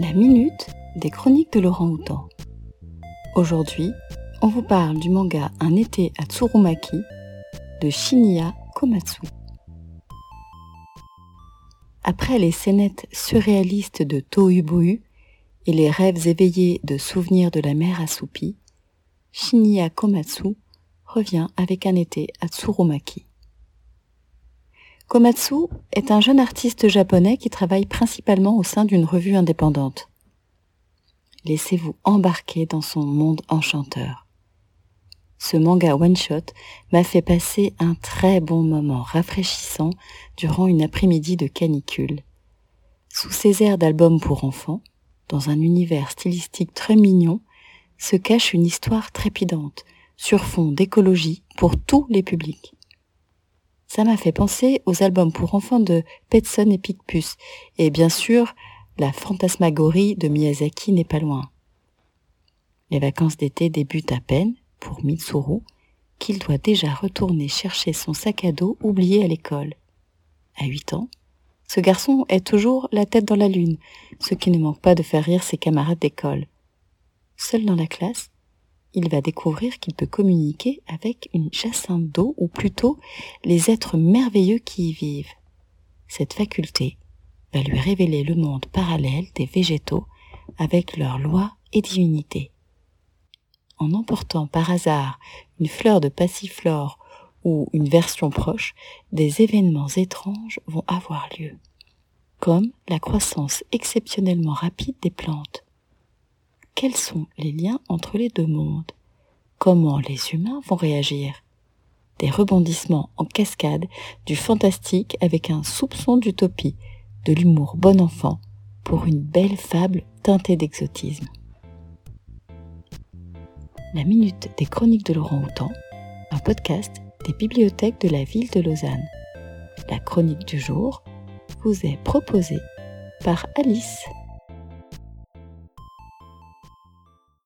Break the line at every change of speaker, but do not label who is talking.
La minute des chroniques de Laurent Houtan. Aujourd'hui, on vous parle du manga Un été à Tsurumaki de Shinya Komatsu. Après les scénettes surréalistes de Tohubohu et les rêves éveillés de souvenirs de la mer assoupie, Shinya Komatsu revient avec un été à Tsurumaki. Komatsu est un jeune artiste japonais qui travaille principalement au sein d'une revue indépendante. Laissez-vous embarquer dans son monde enchanteur. Ce manga one-shot m'a fait passer un très bon moment rafraîchissant durant une après-midi de canicule. Sous ces airs d'album pour enfants, dans un univers stylistique très mignon, se cache une histoire trépidante, sur fond d'écologie pour tous les publics. Ça m'a fait penser aux albums pour enfants de Petson et Picpus. Et bien sûr, la fantasmagorie de Miyazaki n'est pas loin. Les vacances d'été débutent à peine pour Mitsuru, qu'il doit déjà retourner chercher son sac à dos oublié à l'école. À huit ans, ce garçon est toujours la tête dans la lune, ce qui ne manque pas de faire rire ses camarades d'école. Seul dans la classe, il va découvrir qu'il peut communiquer avec une jacinthe d'eau, ou plutôt les êtres merveilleux qui y vivent. Cette faculté va lui révéler le monde parallèle des végétaux avec leurs lois et divinités. En emportant par hasard une fleur de passiflore ou une version proche, des événements étranges vont avoir lieu, comme la croissance exceptionnellement rapide des plantes, quels sont les liens entre les deux mondes? Comment les humains vont réagir? Des rebondissements en cascade, du fantastique avec un soupçon d'utopie, de l'humour bon enfant, pour une belle fable teintée d'exotisme. La Minute des Chroniques de Laurent Houtan, un podcast des bibliothèques de la ville de Lausanne. La chronique du jour vous est proposée par Alice.